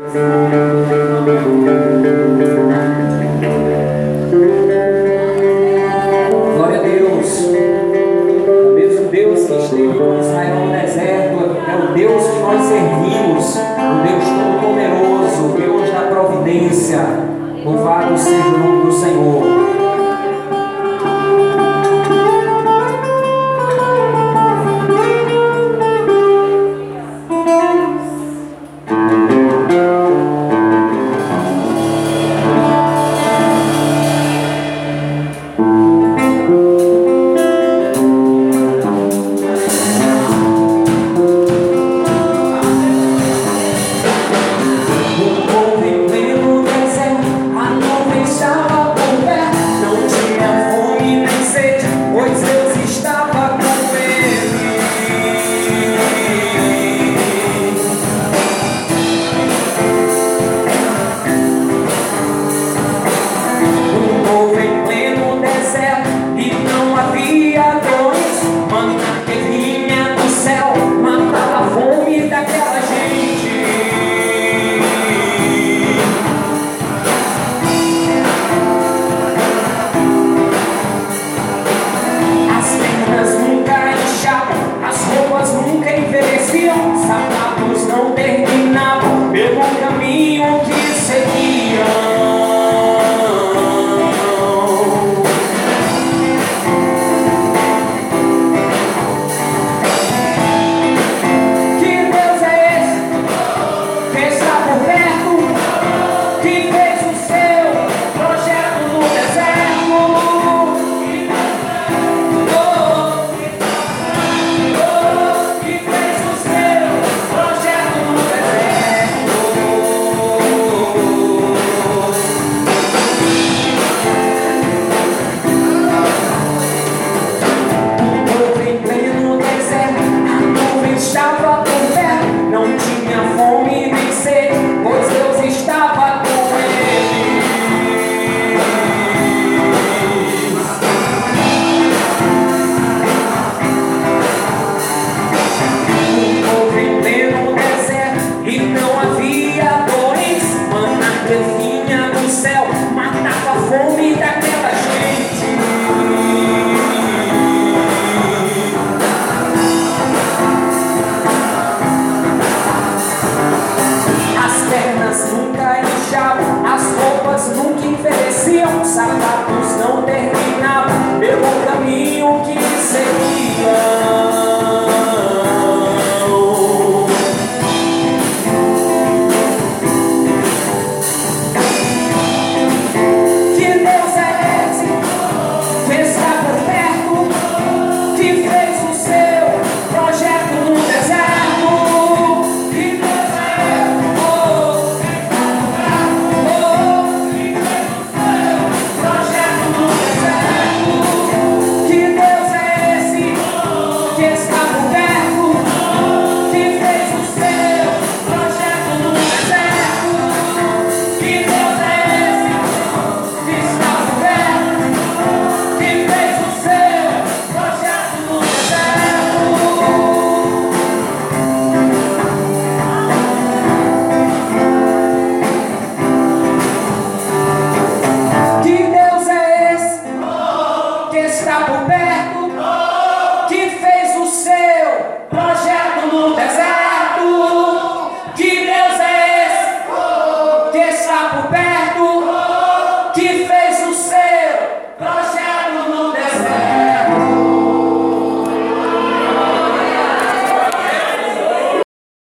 Glória a Deus. O mesmo Deus que esteve com Israel no deserto é o Deus que nós servimos, o Deus Todo-Poderoso, o Deus da providência. Louvado seja o nome do Senhor. não terminava, pelo caminho. shout.